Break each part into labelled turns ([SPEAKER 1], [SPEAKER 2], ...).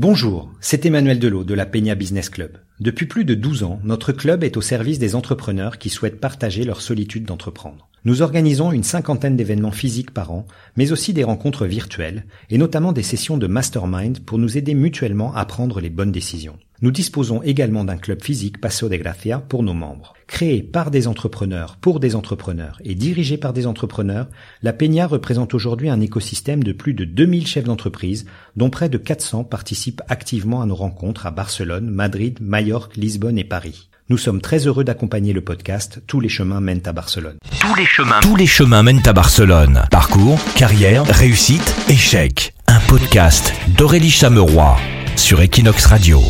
[SPEAKER 1] Bonjour, c'est Emmanuel Delot de la Peña Business Club. Depuis plus de 12 ans, notre club est au service des entrepreneurs qui souhaitent partager leur solitude d'entreprendre. Nous organisons une cinquantaine d'événements physiques par an, mais aussi des rencontres virtuelles, et notamment des sessions de mastermind pour nous aider mutuellement à prendre les bonnes décisions. Nous disposons également d'un club physique Paso de Gracia pour nos membres. Créé par des entrepreneurs pour des entrepreneurs et dirigé par des entrepreneurs, la Peña représente aujourd'hui un écosystème de plus de 2000 chefs d'entreprise, dont près de 400 participent activement à nos rencontres à Barcelone, Madrid, Majorque, Lisbonne et Paris. Nous sommes très heureux d'accompagner le podcast Tous les chemins mènent à Barcelone.
[SPEAKER 2] Tous les chemins, tous les chemins mènent à Barcelone. Parcours, carrière, réussite, échec. Un podcast d'Aurélie Chameroy sur Equinox Radio.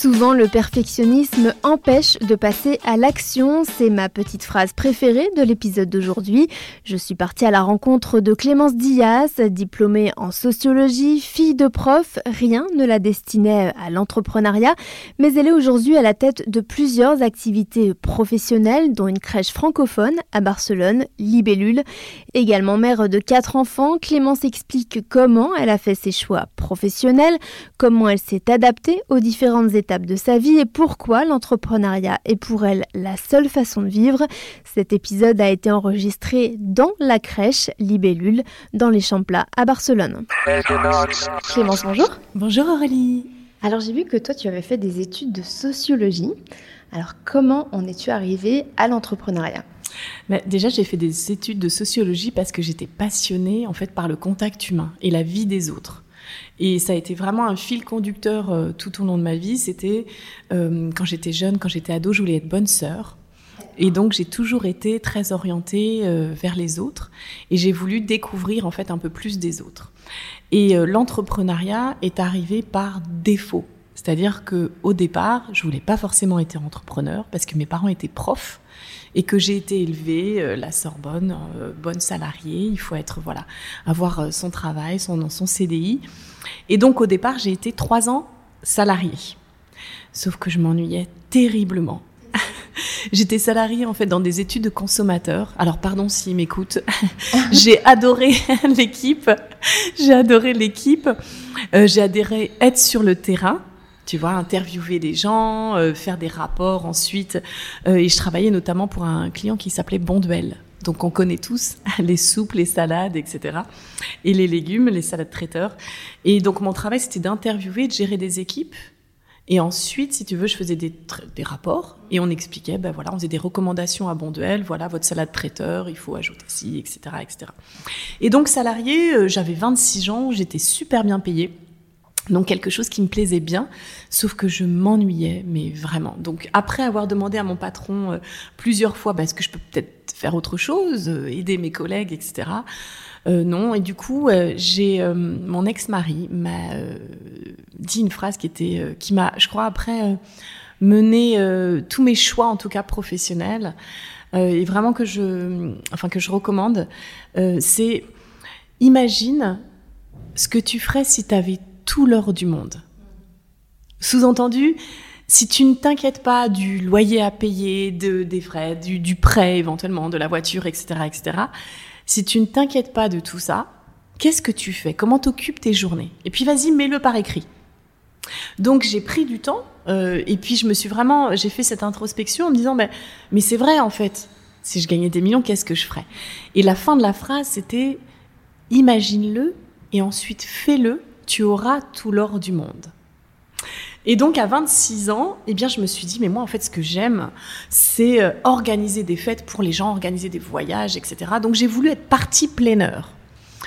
[SPEAKER 3] Souvent, le perfectionnisme empêche de passer à l'action. C'est ma petite phrase préférée de l'épisode d'aujourd'hui. Je suis partie à la rencontre de Clémence Diaz, diplômée en sociologie, fille de prof. Rien ne la destinait à l'entrepreneuriat, mais elle est aujourd'hui à la tête de plusieurs activités professionnelles, dont une crèche francophone à Barcelone, Libellule. Également mère de quatre enfants, Clémence explique comment elle a fait ses choix professionnels, comment elle s'est adaptée aux différentes étapes de sa vie et pourquoi l'entrepreneuriat est pour elle la seule façon de vivre. Cet épisode a été enregistré dans la crèche Libellule, dans les Champs Plats à Barcelone. Clémence, bonjour.
[SPEAKER 4] Bonjour Aurélie.
[SPEAKER 3] Alors j'ai vu que toi tu avais fait des études de sociologie. Alors comment en es-tu arrivée à l'entrepreneuriat?
[SPEAKER 4] Mais déjà, j'ai fait des études de sociologie parce que j'étais passionnée en fait par le contact humain et la vie des autres. Et ça a été vraiment un fil conducteur euh, tout au long de ma vie. C'était euh, quand j'étais jeune, quand j'étais ado, je voulais être bonne sœur. Et donc j'ai toujours été très orientée euh, vers les autres et j'ai voulu découvrir en fait un peu plus des autres. Et l'entrepreneuriat est arrivé par défaut. C'est-à-dire que au départ, je voulais pas forcément être entrepreneur parce que mes parents étaient profs et que j'ai été élevée euh, la Sorbonne, euh, bonne salariée. Il faut être voilà, avoir euh, son travail, son son CDI. Et donc au départ, j'ai été trois ans salariée. Sauf que je m'ennuyais terriblement. J'étais salariée en fait dans des études de consommateurs. Alors pardon s'ils m'écoutent. j'ai adoré l'équipe. J'ai adoré l'équipe. j'ai adoré être sur le terrain tu vois, interviewer des gens, euh, faire des rapports ensuite. Euh, et je travaillais notamment pour un client qui s'appelait Bonduel. Donc on connaît tous les soupes, les salades, etc. Et les légumes, les salades traiteurs. Et donc mon travail, c'était d'interviewer, de gérer des équipes. Et ensuite, si tu veux, je faisais des, des rapports et on expliquait, ben voilà, on faisait des recommandations à Bonduel, voilà, votre salade traiteur, il faut ajouter ci, etc., etc. Et donc, salarié, euh, j'avais 26 ans, j'étais super bien payée. Donc quelque chose qui me plaisait bien, sauf que je m'ennuyais, mais vraiment. Donc après avoir demandé à mon patron euh, plusieurs fois, bah, est-ce que je peux peut-être faire autre chose, euh, aider mes collègues, etc. Euh, non, et du coup, j'ai mon ex-mari m'a dit une phrase qui était, qui m'a, je crois, après mené tous mes choix, en tout cas professionnels, et vraiment que je, enfin que je recommande, c'est imagine ce que tu ferais si tu avais tout l'or du monde. Sous-entendu, si tu ne t'inquiètes pas du loyer à payer, de, des frais, du, prêt éventuellement, de la voiture, etc., etc., si tu ne t'inquiètes pas de tout ça, qu'est-ce que tu fais? Comment t'occupes tes journées? Et puis vas-y, mets-le par écrit. Donc j'ai pris du temps euh, et puis je me suis vraiment, j'ai fait cette introspection en me disant, mais, mais c'est vrai en fait, si je gagnais des millions, qu'est-ce que je ferais? Et la fin de la phrase, c'était, imagine-le et ensuite fais-le tu auras tout l'or du monde. Et donc à 26 ans, eh bien je me suis dit mais moi en fait ce que j'aime c'est euh, organiser des fêtes pour les gens, organiser des voyages, etc. Donc j'ai voulu être partie planeur.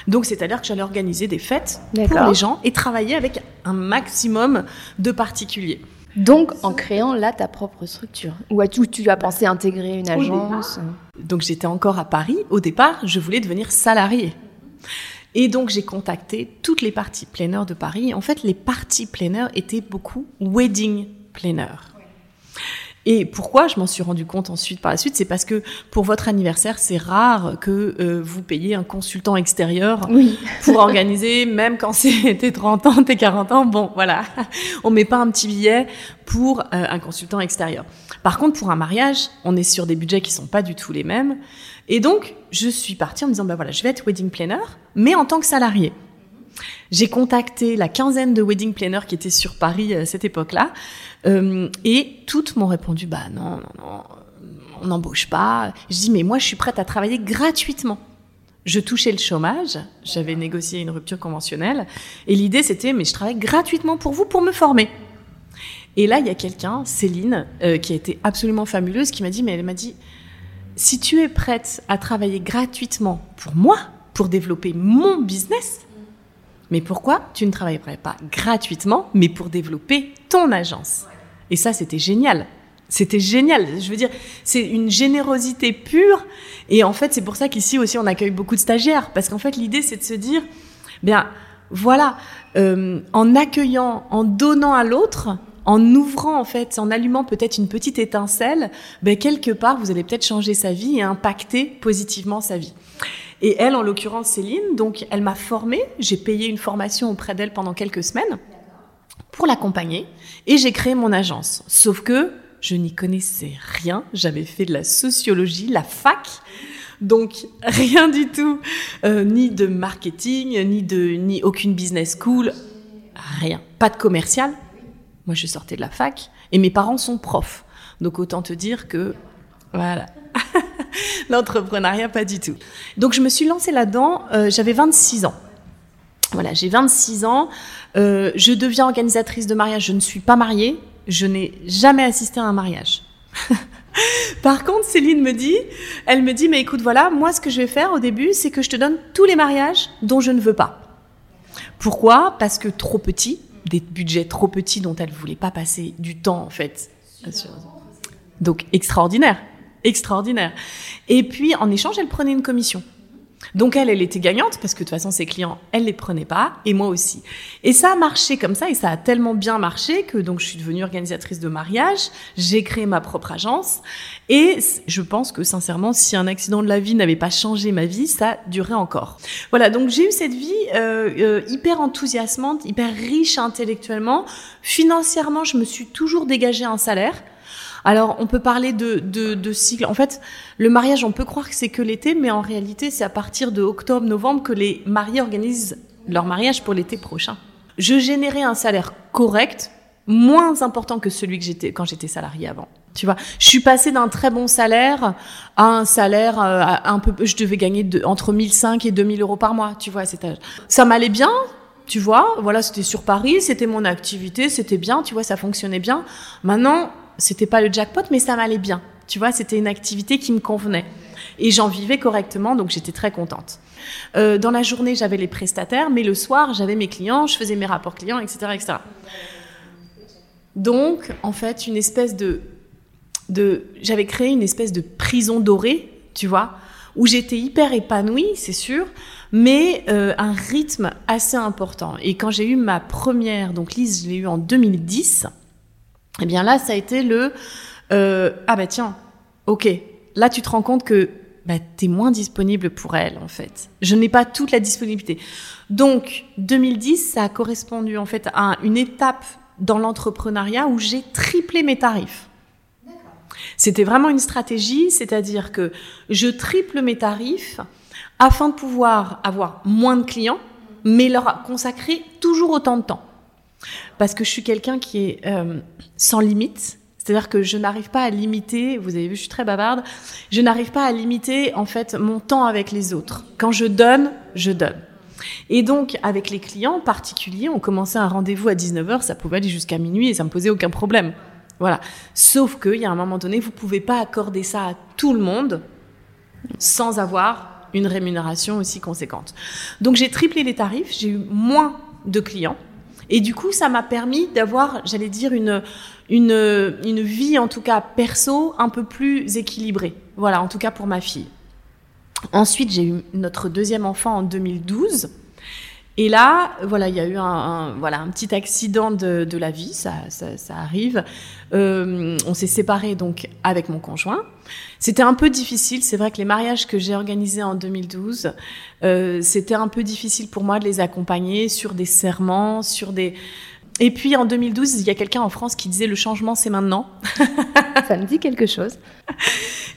[SPEAKER 4] Donc c'est-à-dire que j'allais organiser des fêtes pour les gens et travailler avec un maximum de particuliers.
[SPEAKER 3] Donc en créant là ta propre structure Ou as-tu tu as pensé intégrer une agence
[SPEAKER 4] Donc j'étais encore à Paris. Au départ, je voulais devenir salarié. Et donc j'ai contacté toutes les parties planeurs de Paris. En fait, les parties planeurs étaient beaucoup wedding planeurs. Et pourquoi je m'en suis rendu compte ensuite par la suite, c'est parce que pour votre anniversaire, c'est rare que euh, vous payiez un consultant extérieur pour organiser, même quand c'était 30 ans, t'es 40 ans. Bon, voilà, on met pas un petit billet pour euh, un consultant extérieur. Par contre, pour un mariage, on est sur des budgets qui sont pas du tout les mêmes. Et donc, je suis partie en me disant, bah voilà, je vais être wedding planner, mais en tant que salarié. J'ai contacté la quinzaine de wedding planners qui étaient sur Paris à cette époque-là, euh, et toutes m'ont répondu bah non, non, non, on n'embauche pas. Je dis mais moi je suis prête à travailler gratuitement. Je touchais le chômage, j'avais négocié une rupture conventionnelle, et l'idée c'était mais je travaille gratuitement pour vous pour me former. Et là il y a quelqu'un, Céline, euh, qui a été absolument fabuleuse, qui m'a dit mais elle m'a dit si tu es prête à travailler gratuitement pour moi, pour développer mon business, mais pourquoi tu ne travaillerais pas gratuitement, mais pour développer ton agence? Et ça, c'était génial. C'était génial. Je veux dire, c'est une générosité pure. Et en fait, c'est pour ça qu'ici aussi, on accueille beaucoup de stagiaires. Parce qu'en fait, l'idée, c'est de se dire, bien, voilà, euh, en accueillant, en donnant à l'autre, en ouvrant en fait, en allumant peut-être une petite étincelle, ben quelque part vous allez peut-être changer sa vie et impacter positivement sa vie. Et elle, en l'occurrence Céline, donc elle m'a formée, j'ai payé une formation auprès d'elle pendant quelques semaines pour l'accompagner et j'ai créé mon agence. Sauf que je n'y connaissais rien, j'avais fait de la sociologie, la fac, donc rien du tout, euh, ni de marketing, ni de ni aucune business school, rien, pas de commercial, moi, je sortais de la fac et mes parents sont profs. Donc, autant te dire que, voilà. L'entrepreneuriat, pas du tout. Donc, je me suis lancée là-dedans. Euh, J'avais 26 ans. Voilà, j'ai 26 ans. Euh, je deviens organisatrice de mariage. Je ne suis pas mariée. Je n'ai jamais assisté à un mariage. Par contre, Céline me dit, elle me dit, mais écoute, voilà, moi, ce que je vais faire au début, c'est que je te donne tous les mariages dont je ne veux pas. Pourquoi? Parce que trop petit, des budgets trop petits dont elle voulait pas passer du temps en fait. Donc extraordinaire, extraordinaire. Et puis en échange, elle prenait une commission. Donc elle, elle était gagnante parce que de toute façon ses clients, elle les prenait pas et moi aussi. Et ça a marché comme ça et ça a tellement bien marché que donc je suis devenue organisatrice de mariage, j'ai créé ma propre agence et je pense que sincèrement, si un accident de la vie n'avait pas changé ma vie, ça durait encore. Voilà, donc j'ai eu cette vie euh, euh, hyper enthousiasmante, hyper riche intellectuellement. Financièrement, je me suis toujours dégagé un salaire. Alors, on peut parler de, de, de cycle. En fait, le mariage, on peut croire que c'est que l'été, mais en réalité, c'est à partir de octobre-novembre que les mariés organisent leur mariage pour l'été prochain. Je générais un salaire correct, moins important que celui que j'étais quand j'étais salarié avant. Tu vois, je suis passée d'un très bon salaire à un salaire euh, un peu, je devais gagner de, entre 1005 et 2000 euros par mois. Tu vois, ça m'allait bien. Tu vois, voilà, c'était sur Paris, c'était mon activité, c'était bien, tu vois, ça fonctionnait bien. Maintenant, c'était pas le jackpot, mais ça m'allait bien. Tu vois, c'était une activité qui me convenait. Et j'en vivais correctement, donc j'étais très contente. Euh, dans la journée, j'avais les prestataires, mais le soir, j'avais mes clients, je faisais mes rapports clients, etc., etc. Donc, en fait, une espèce de, de j'avais créé une espèce de prison dorée, tu vois, où j'étais hyper épanouie, c'est sûr, mais euh, un rythme assez important. Et quand j'ai eu ma première, donc Lise, je l'ai eu en 2010, eh bien là, ça a été le euh, ah bah tiens, ok, là tu te rends compte que bah, tu es moins disponible pour elle en fait. Je n'ai pas toute la disponibilité. Donc 2010, ça a correspondu en fait à une étape dans l'entrepreneuriat où j'ai triplé mes tarifs. C'était vraiment une stratégie, c'est-à-dire que je triple mes tarifs afin de pouvoir avoir moins de clients, mais leur consacrer toujours autant de temps parce que je suis quelqu'un qui est euh, sans limite. C'est-à-dire que je n'arrive pas à limiter, vous avez vu, je suis très bavarde, je n'arrive pas à limiter en fait mon temps avec les autres. Quand je donne, je donne. Et donc, avec les clients en particulier, on commençait un rendez-vous à 19h, ça pouvait aller jusqu'à minuit et ça me posait aucun problème. Voilà. Sauf qu'il y a un moment donné, vous pouvez pas accorder ça à tout le monde sans avoir une rémunération aussi conséquente. Donc, j'ai triplé les tarifs, j'ai eu moins de clients et du coup, ça m'a permis d'avoir, j'allais dire, une, une, une vie, en tout cas perso, un peu plus équilibrée. Voilà, en tout cas pour ma fille. Ensuite, j'ai eu notre deuxième enfant en 2012. Et là, voilà, il y a eu un, voilà, un petit accident de, de la vie, ça, ça, ça arrive. Euh, on s'est séparés donc avec mon conjoint. C'était un peu difficile. C'est vrai que les mariages que j'ai organisés en 2012, euh, c'était un peu difficile pour moi de les accompagner sur des serments, sur des. Et puis en 2012, il y a quelqu'un en France qui disait le changement c'est maintenant.
[SPEAKER 3] ça me dit quelque chose.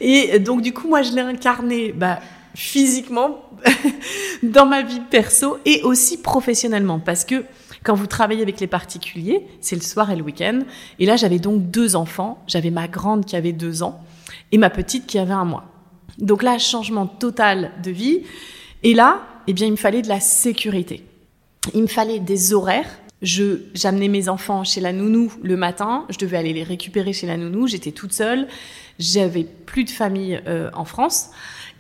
[SPEAKER 4] Et donc du coup, moi je l'ai incarné. Bah, physiquement, dans ma vie perso et aussi professionnellement. Parce que quand vous travaillez avec les particuliers, c'est le soir et le week-end. Et là, j'avais donc deux enfants. J'avais ma grande qui avait deux ans et ma petite qui avait un mois. Donc là, changement total de vie. Et là, eh bien, il me fallait de la sécurité. Il me fallait des horaires. Je, j'amenais mes enfants chez la nounou le matin. Je devais aller les récupérer chez la nounou. J'étais toute seule. J'avais plus de famille euh, en France.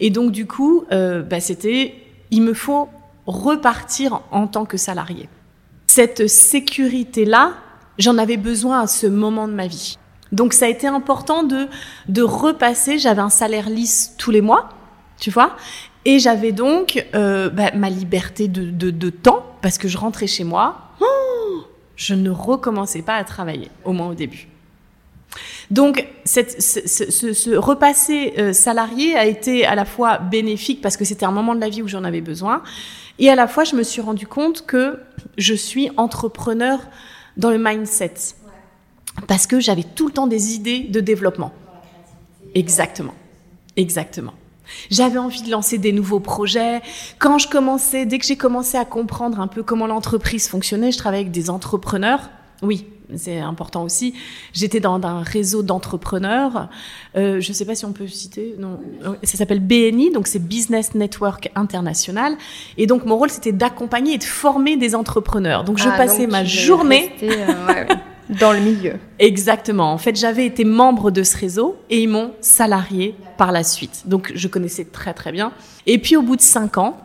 [SPEAKER 4] Et donc, du coup, euh, bah, c'était, il me faut repartir en tant que salarié. Cette sécurité-là, j'en avais besoin à ce moment de ma vie. Donc ça a été important de, de repasser, j'avais un salaire lisse tous les mois, tu vois, et j'avais donc euh, bah, ma liberté de, de, temps, parce que je rentrais chez moi, oh, je ne recommençais pas à travailler, au moins au début. Donc, cette, ce, ce, ce, repasser euh, salarié a été à la fois bénéfique parce que c'était un moment de la vie où j'en avais besoin, et à la fois je me suis rendu compte que je suis entrepreneur dans le mindset parce que j'avais tout le temps des idées de développement. Exactement, exactement. J'avais envie de lancer des nouveaux projets. Quand je commençais, dès que j'ai commencé à comprendre un peu comment l'entreprise fonctionnait, je travaillais avec des entrepreneurs. Oui, c'est important aussi. J'étais dans un réseau d'entrepreneurs. Euh, je ne sais pas si on peut citer. Non, ça s'appelle BNI, donc c'est Business Network International. Et donc mon rôle, c'était d'accompagner et de former des entrepreneurs. Donc je ah, passais ma journée.
[SPEAKER 3] Euh, ouais, ouais. Dans le milieu.
[SPEAKER 4] Exactement. En fait, j'avais été membre de ce réseau et ils m'ont salarié par la suite. Donc, je connaissais très très bien. Et puis, au bout de cinq ans,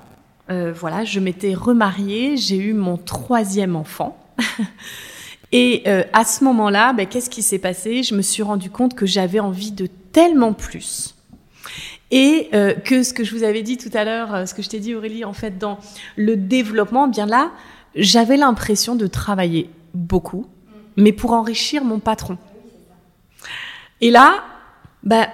[SPEAKER 4] euh, voilà, je m'étais remariée, j'ai eu mon troisième enfant. et euh, à ce moment-là, ben, qu'est-ce qui s'est passé? Je me suis rendu compte que j'avais envie de tellement plus. Et euh, que ce que je vous avais dit tout à l'heure, euh, ce que je t'ai dit Aurélie, en fait, dans le développement, bien là, j'avais l'impression de travailler beaucoup, mais pour enrichir mon patron. Et là, ben,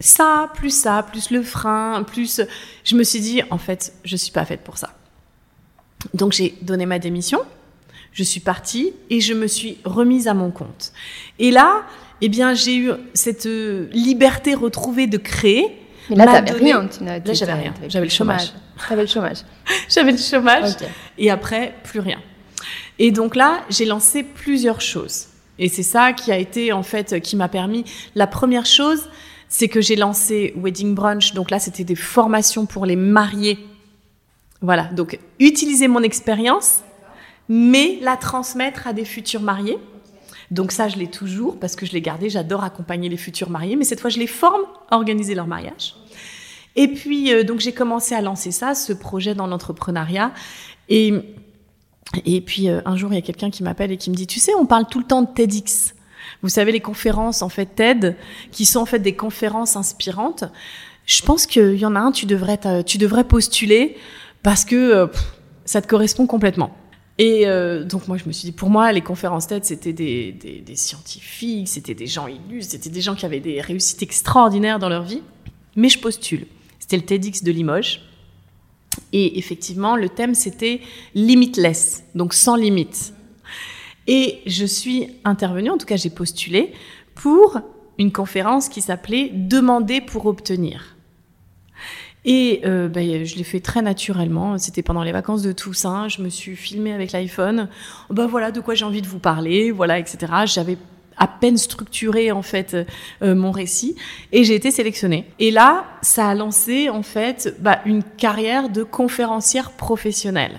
[SPEAKER 4] ça, plus ça, plus le frein, plus, je me suis dit, en fait, je suis pas faite pour ça. Donc j'ai donné ma démission, je suis partie et je me suis remise à mon compte. Et là, eh bien, j'ai eu cette euh, liberté retrouvée de créer.
[SPEAKER 3] Mais là, t'avais donné... rien. Tu
[SPEAKER 4] là, j'avais rien. J'avais le chômage.
[SPEAKER 3] T'avais le chômage.
[SPEAKER 4] j'avais le chômage. Okay. Et après, plus rien. Et donc là, j'ai lancé plusieurs choses. Et c'est ça qui a été, en fait, qui m'a permis. La première chose, c'est que j'ai lancé Wedding Brunch. Donc là, c'était des formations pour les mariés. Voilà. Donc, utiliser mon expérience, mais la transmettre à des futurs mariés. Donc ça, je l'ai toujours parce que je l'ai gardé. J'adore accompagner les futurs mariés, mais cette fois, je les forme à organiser leur mariage. Et puis, euh, donc j'ai commencé à lancer ça, ce projet dans l'entrepreneuriat. Et et puis euh, un jour, il y a quelqu'un qui m'appelle et qui me dit, tu sais, on parle tout le temps de TEDx. Vous savez, les conférences, en fait, TED, qui sont en fait des conférences inspirantes. Je pense qu'il y en a un, tu devrais, tu devrais postuler parce que euh, ça te correspond complètement. Et euh, donc moi, je me suis dit, pour moi, les conférences TED, c'était des, des, scientifiques, c'était des gens illustres, c'était des gens qui avaient des réussites extraordinaires dans leur vie. Mais je postule. C'était le TEDx de Limoges. Et effectivement, le thème, c'était limitless, donc sans limite. Et je suis intervenue, en tout cas j'ai postulé, pour une conférence qui s'appelait Demander pour obtenir. Et euh, ben, je l'ai fait très naturellement. C'était pendant les vacances de Toussaint. Je me suis filmée avec l'iPhone. Ben voilà de quoi j'ai envie de vous parler, voilà, etc. J'avais à peine structuré en fait euh, mon récit et j'ai été sélectionnée. Et là, ça a lancé en fait bah, une carrière de conférencière professionnelle.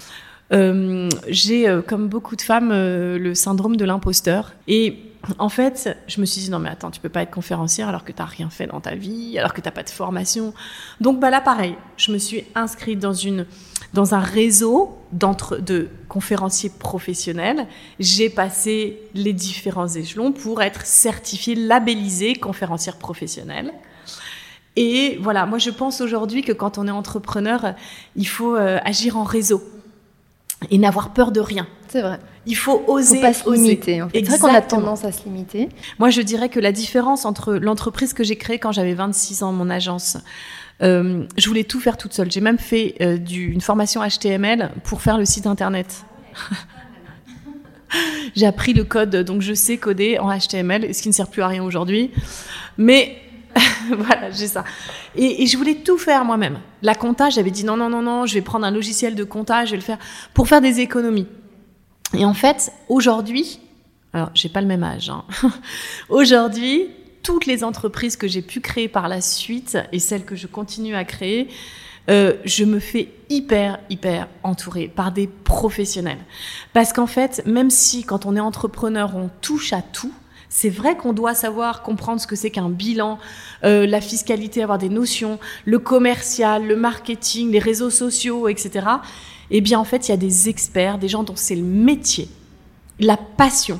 [SPEAKER 4] Euh, j'ai, comme beaucoup de femmes, le syndrome de l'imposteur. Et en fait, je me suis dit non mais attends, tu peux pas être conférencière alors que tu rien fait dans ta vie, alors que t'as pas de formation. Donc bah là pareil, je me suis inscrite dans une dans un réseau de conférenciers professionnels. J'ai passé les différents échelons pour être certifiée, labellisée conférencière professionnelle. Et voilà, moi je pense aujourd'hui que quand on est entrepreneur, il faut euh, agir en réseau et n'avoir peur de rien.
[SPEAKER 3] C'est vrai.
[SPEAKER 4] Il faut oser.
[SPEAKER 3] Faut pas se limiter. En fait. C'est vrai qu'on a tendance à se limiter.
[SPEAKER 4] Moi, je dirais que la différence entre l'entreprise que j'ai créée quand j'avais 26 ans, mon agence, euh, je voulais tout faire toute seule. J'ai même fait euh, du, une formation HTML pour faire le site internet. j'ai appris le code, donc je sais coder en HTML, ce qui ne sert plus à rien aujourd'hui. Mais voilà, j'ai ça. Et, je voulais tout faire moi-même. La compta, j'avais dit non, non, non, non, je vais prendre un logiciel de compta, je vais le faire pour faire des économies. Et en fait, aujourd'hui, alors j'ai pas le même âge, hein. aujourd'hui, toutes les entreprises que j'ai pu créer par la suite et celles que je continue à créer, euh, je me fais hyper, hyper entourée par des professionnels. Parce qu'en fait, même si quand on est entrepreneur, on touche à tout, c'est vrai qu'on doit savoir comprendre ce que c'est qu'un bilan, euh, la fiscalité, avoir des notions, le commercial, le marketing, les réseaux sociaux, etc. Eh bien, en fait, il y a des experts, des gens dont c'est le métier, la passion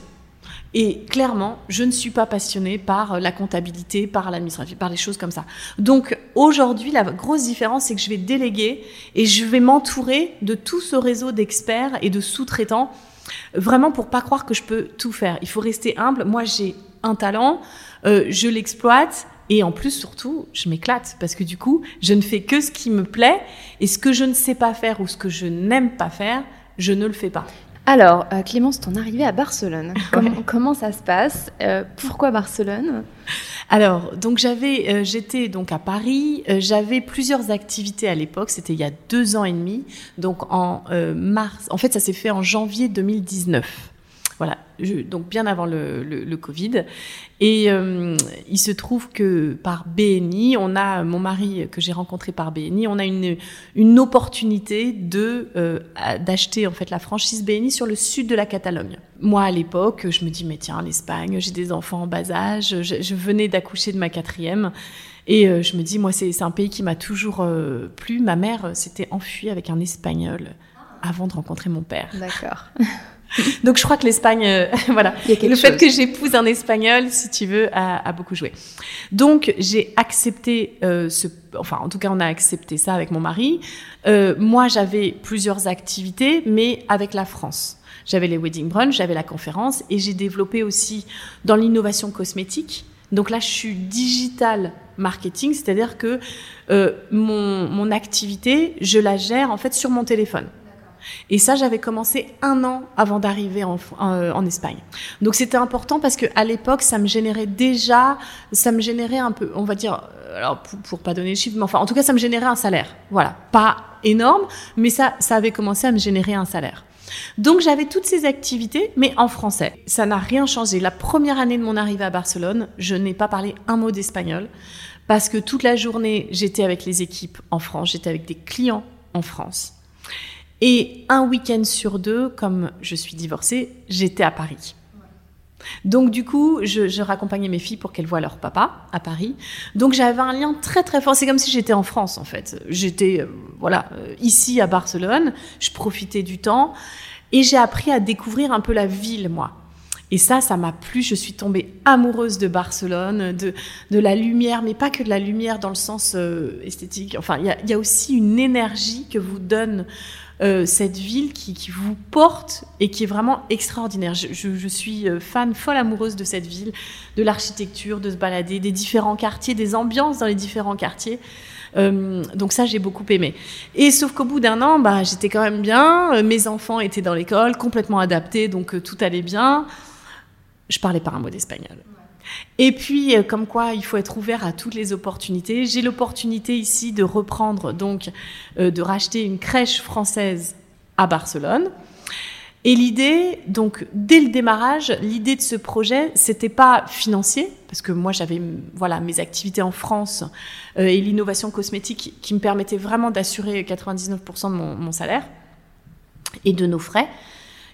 [SPEAKER 4] et clairement, je ne suis pas passionnée par la comptabilité, par l'administration, par les choses comme ça. Donc aujourd'hui, la grosse différence, c'est que je vais déléguer et je vais m'entourer de tout ce réseau d'experts et de sous-traitants, vraiment pour pas croire que je peux tout faire. Il faut rester humble. Moi, j'ai un talent, euh, je l'exploite. Et en plus, surtout, je m'éclate parce que du coup, je ne fais que ce qui me plaît et ce que je ne sais pas faire ou ce que je n'aime pas faire, je ne le fais pas.
[SPEAKER 3] Alors, euh, Clémence, ton arrivée à Barcelone, comment, ça se passe? Euh, Pourquoi Barcelone?
[SPEAKER 4] Alors, donc j'avais, euh, j'étais donc à Paris. j'avais plusieurs activités à l'époque. C'était il y a deux ans et demi. Donc en mars, en fait, ça s'est fait en janvier 2019. Donc bien avant le, le, Covid. Et euh, il se trouve que par BNI, on a mon mari que j'ai rencontré par BNI, on a une, une opportunité de euh, d'acheter en fait la franchise BNI sur le sud de la Catalogne. Moi à l'époque, je me dis mais tiens l'Espagne, j'ai des enfants en bas âge, je, venais d'accoucher de ma quatrième. Et euh, je me dis, moi, c'est un pays qui m'a toujours plu. Ma mère s'était enfuie avec un Espagnol avant de rencontrer mon père.
[SPEAKER 3] D'accord.
[SPEAKER 4] Donc je crois que l'Espagne, euh, voilà, le fait que j'épouse un Espagnol, si tu veux, a, beaucoup joué. Donc j'ai accepté euh, ce, enfin en tout cas on a accepté ça avec mon mari. Euh, moi j'avais plusieurs activités, mais avec la France. J'avais les wedding brunch, j'avais la conférence et j'ai développé aussi dans l'innovation cosmétique. Donc là je suis digital marketing, c'est-à-dire que mon, mon activité, je la gère en fait sur mon téléphone. Et ça, j'avais commencé un an avant d'arriver en, euh, en, Espagne. Donc c'était important parce que à l'époque, ça me générait déjà, ça me générait un peu, on va dire, euh, alors pour, pour pas donner le chiffre, mais enfin, en tout cas, ça me générait un salaire. Voilà, pas énorme, mais ça, ça avait commencé à me générer un salaire. Donc j'avais toutes ces activités, mais en français. Ça n'a rien changé. La première année de mon arrivée à Barcelone, je n'ai pas parlé un mot d'espagnol parce que toute la journée, j'étais avec les équipes en France, j'étais avec des clients en France. Et un week-end sur deux, comme je suis divorcée, j'étais à Paris. Donc du coup, je, raccompagnais mes filles pour qu'elles voient leur papa à Paris. Donc j'avais un lien très très fort. C'est comme si j'étais en France en fait. J'étais euh, voilà euh, ici à Barcelone. Je profitais du temps et j'ai appris à découvrir un peu la ville moi. Et ça, ça m'a plu. Je suis tombée amoureuse de Barcelone, de, de la lumière, mais pas que de la lumière dans le sens euh, esthétique. Enfin, il y a, aussi une énergie que vous donne euh, cette ville qui, qui, vous porte et qui est vraiment extraordinaire. Je, je, je, suis euh, fan, folle amoureuse de cette ville, de l'architecture, de se balader, des différents quartiers, des ambiances dans les différents quartiers. Euh, donc ça, j'ai beaucoup aimé. Et sauf qu'au bout d'un an, bah, j'étais quand même bien. Euh, mes enfants étaient dans l'école, complètement adaptés, donc tout allait bien. Je parlais pas un mot d'espagnol. Et puis, euh, comme quoi, il faut être ouvert à toutes les opportunités. J'ai l'opportunité ici de reprendre, donc, euh, de racheter une crèche française à Barcelone. Et l'idée, donc, dès le démarrage, l'idée de ce projet, c'était pas financier, parce que moi, j'avais, voilà, mes activités en France euh, et l'innovation cosmétique qui me permettaient vraiment d'assurer 99% de mon, mon salaire et de nos frais.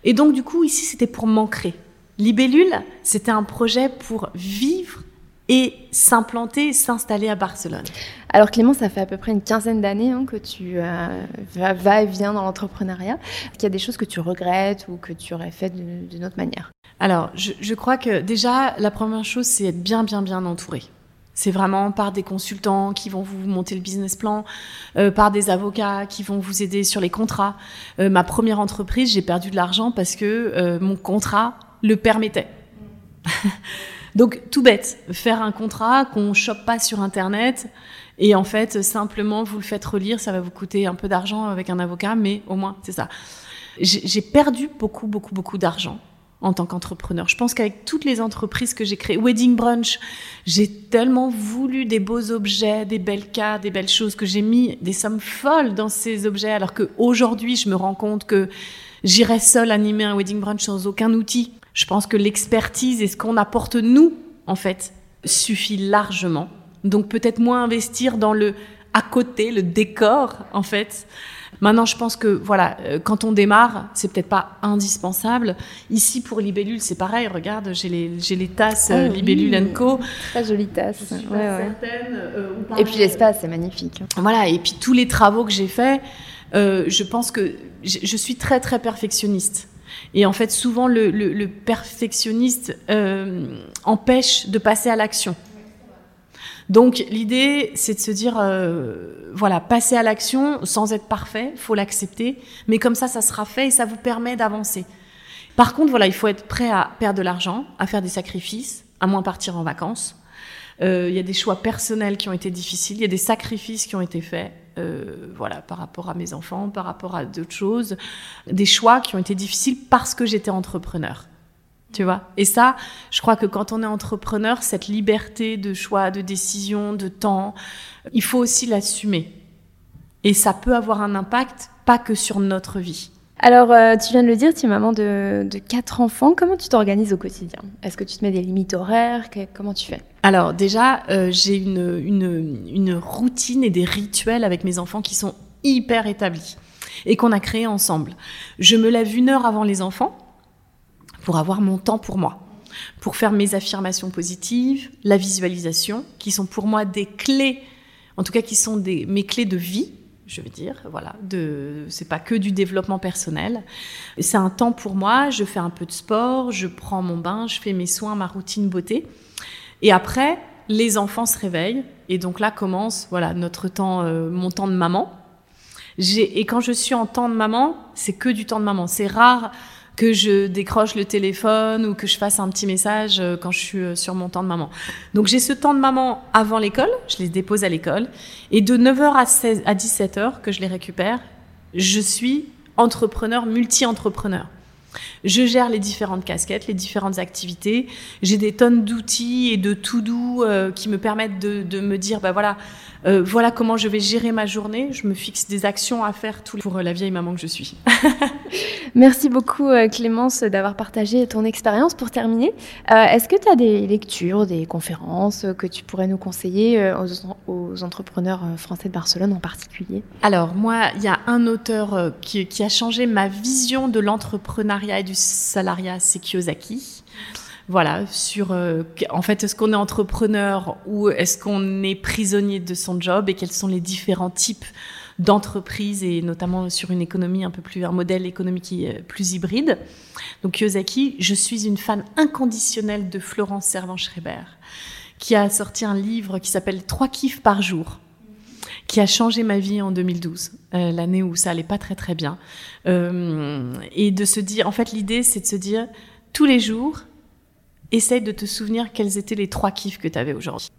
[SPEAKER 4] Et donc, du coup, ici, c'était pour m'ancrer Libellule, c'était un projet pour vivre et s'implanter, s'installer à Barcelone.
[SPEAKER 3] Alors Clément, ça fait à peu près une quinzaine d'années hein, que tu euh, vas, et viens dans l'entrepreneuriat. Est-ce qu'il y a des choses que tu regrettes ou que tu aurais fait d'une autre manière?
[SPEAKER 4] Alors, je, crois que déjà, la première chose, c'est être bien, bien, bien entouré. C'est vraiment par des consultants qui vont vous monter le business plan, euh, par des avocats qui vont vous aider sur les contrats. Euh, ma première entreprise, j'ai perdu de l'argent parce que mon contrat le permettait. Donc tout bête, faire un contrat qu'on chope pas sur internet et en fait simplement vous le faites relire, ça va vous coûter un peu d'argent avec un avocat, mais au moins c'est ça. J'ai perdu beaucoup beaucoup beaucoup d'argent en tant qu'entrepreneur. Je pense qu'avec toutes les entreprises que j'ai créées, Wedding Brunch, j'ai tellement voulu des beaux objets, des belles cartes, des belles choses que j'ai mis des sommes folles dans ces objets, alors qu'aujourd'hui, je me rends compte que j'irais seule animer un Wedding Brunch sans aucun outil. Je pense que l'expertise et ce qu'on apporte nous, en fait, suffit largement. Donc peut-être moins investir dans le à côté, le décor, en fait. Maintenant, je pense que voilà, euh, quand on démarre, c'est peut-être pas indispensable. Ici, pour Libellule, c'est pareil. Regarde, j'ai les, j'ai les tasses euh,
[SPEAKER 3] oui.
[SPEAKER 4] Libellule Co.
[SPEAKER 3] Très jolie tasse.
[SPEAKER 4] Je suis
[SPEAKER 3] Ouais,
[SPEAKER 4] pas
[SPEAKER 3] ouais.
[SPEAKER 4] certaine, euh,
[SPEAKER 3] Et puis l'espace, c'est magnifique.
[SPEAKER 4] Voilà, et puis tous les travaux que j'ai faits, euh, je pense que je suis très très perfectionniste. Et en fait, souvent, le, perfectionniste euh, empêche de passer à l'action. Donc, l'idée, c'est de se dire, euh, voilà, passer à l'action sans être parfait, faut l'accepter, mais comme ça, ça sera fait et ça vous permet d'avancer. Par contre, voilà, il faut être prêt à perdre de l'argent, à faire des sacrifices, à moins partir en vacances. Euh, Il y a des choix personnels qui ont été difficiles, il y a des sacrifices qui ont été faits, euh, voilà, par rapport à mes enfants, par rapport à d'autres choses, des choix qui ont été difficiles parce que j'étais entrepreneur. Tu vois? Et ça, je crois que quand on est entrepreneur, cette liberté de choix, de décision, de temps, il faut aussi l'assumer. Et ça peut avoir un impact, pas que sur notre vie.
[SPEAKER 3] Alors, euh, tu viens de le dire, tu es maman de, quatre enfants. Comment tu t'organises au quotidien? Est-ce que tu te mets des limites horaires? Que- Comment tu fais?
[SPEAKER 4] Alors déjà, euh, j'ai une routine et des rituels avec mes enfants qui sont hyper établis et qu'on a créés ensemble. Je me lève une heure avant les enfants pour avoir mon temps pour moi, pour faire mes affirmations positives, la visualisation, qui sont pour moi des clés, en tout cas qui sont des, mes clés de vie, je veux dire, voilà, de, c'est pas que du développement personnel. C'est un temps pour moi, je fais un peu de sport, je prends mon bain, je fais mes soins, ma routine beauté. Et après, les enfants se réveillent et donc là commence voilà notre temps, euh, mon temps de maman. J'ai et quand je suis en temps de maman, c'est que du temps de maman. C'est rare que je décroche le téléphone ou que je fasse un petit message euh, quand je suis euh, sur mon temps de maman. Donc j'ai ce temps de maman avant l'école, je les dépose à l'école et de 9h à 16 à 17h que je les récupère, je suis entrepreneur multi-entrepreneur. Je gère les différentes casquettes, les différentes activités. J'ai des tonnes d'outils et de tout doux euh, qui me permettent de, de me dire, bah voilà, euh, voilà comment je vais gérer ma journée. Je me fixe des actions à faire tous les... pour euh, la vieille maman que je suis.
[SPEAKER 3] Merci beaucoup Clémence d'avoir partagé ton expérience. Pour terminer, euh, est-ce que tu as des lectures, des conférences que tu pourrais nous conseiller aux, aux entrepreneurs français de Barcelone en particulier?
[SPEAKER 4] Alors moi, il y a un auteur qui, qui a changé ma vision de l'entrepreneuriat et du salariat, c'est Kiyosaki. Voilà, sur euh, en fait, est-ce qu'on est entrepreneur ou est-ce qu'on est prisonnier de son job et quels sont les différents types d'entreprises et notamment sur une économie un peu plus, un modèle économique plus hybride. Donc Kiyosaki, je suis une fan inconditionnelle de Florence Servan-Schreiber qui a sorti un livre qui s'appelle Trois kiffs par jour qui a changé ma vie en 2012, euh, l'année où ça allait pas très très bien. Euh, et de se dire, en fait, l'idée, c'est de se dire, tous les jours, essaye de te souvenir quels étaient les trois kiffs que tu avais aujourd'hui.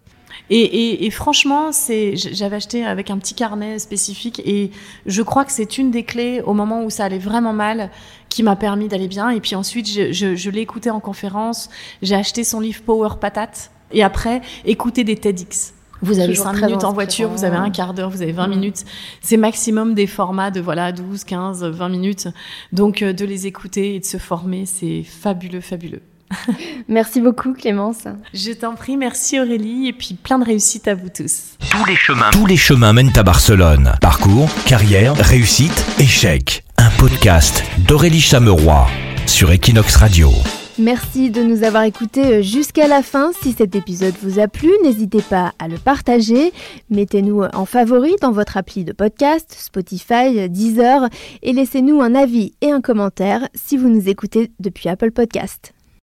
[SPEAKER 4] Et, et, et franchement, c'est, j'avais acheté avec un petit carnet spécifique et je crois que c'est une des clés au moment où ça allait vraiment mal qui m'a permis d'aller bien. Et puis ensuite, je, je, je l'ai écouté en conférence, j'ai acheté son livre Power Patate et après, écouter des TEDx. Vous avez
[SPEAKER 3] Toujours
[SPEAKER 4] 5
[SPEAKER 3] très
[SPEAKER 4] minutes en voiture, vous avez un quart d'heure, vous avez 20
[SPEAKER 3] Mm.
[SPEAKER 4] minutes. C'est maximum des formats de voilà 12, 15, 20 minutes. Donc euh, de les écouter et de se former, c'est fabuleux, fabuleux.
[SPEAKER 3] Merci beaucoup Clémence.
[SPEAKER 4] Je t'en prie, merci Aurélie et puis plein de réussite à vous tous.
[SPEAKER 2] Tous les chemins, tous les chemins mènent à Barcelone. Parcours, carrière, réussite, échec. Un podcast d'Aurélie Chameroy sur Equinox Radio.
[SPEAKER 3] Merci de nous avoir écoutés jusqu'à la fin. Si cet épisode vous a plu, n'hésitez pas à le partager. Mettez-nous en favori dans votre appli de podcast, Spotify, Deezer et laissez-nous un avis et un commentaire si vous nous écoutez depuis Apple Podcast.